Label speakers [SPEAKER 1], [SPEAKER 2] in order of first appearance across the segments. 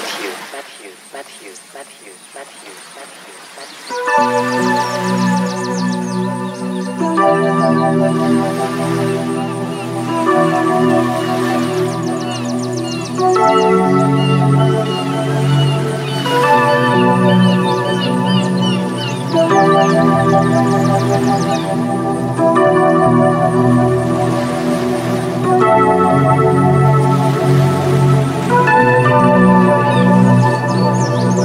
[SPEAKER 1] Matthew, Matthew, Matthew, Matthew, Matthew, Matthew.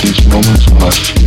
[SPEAKER 2] these moments left?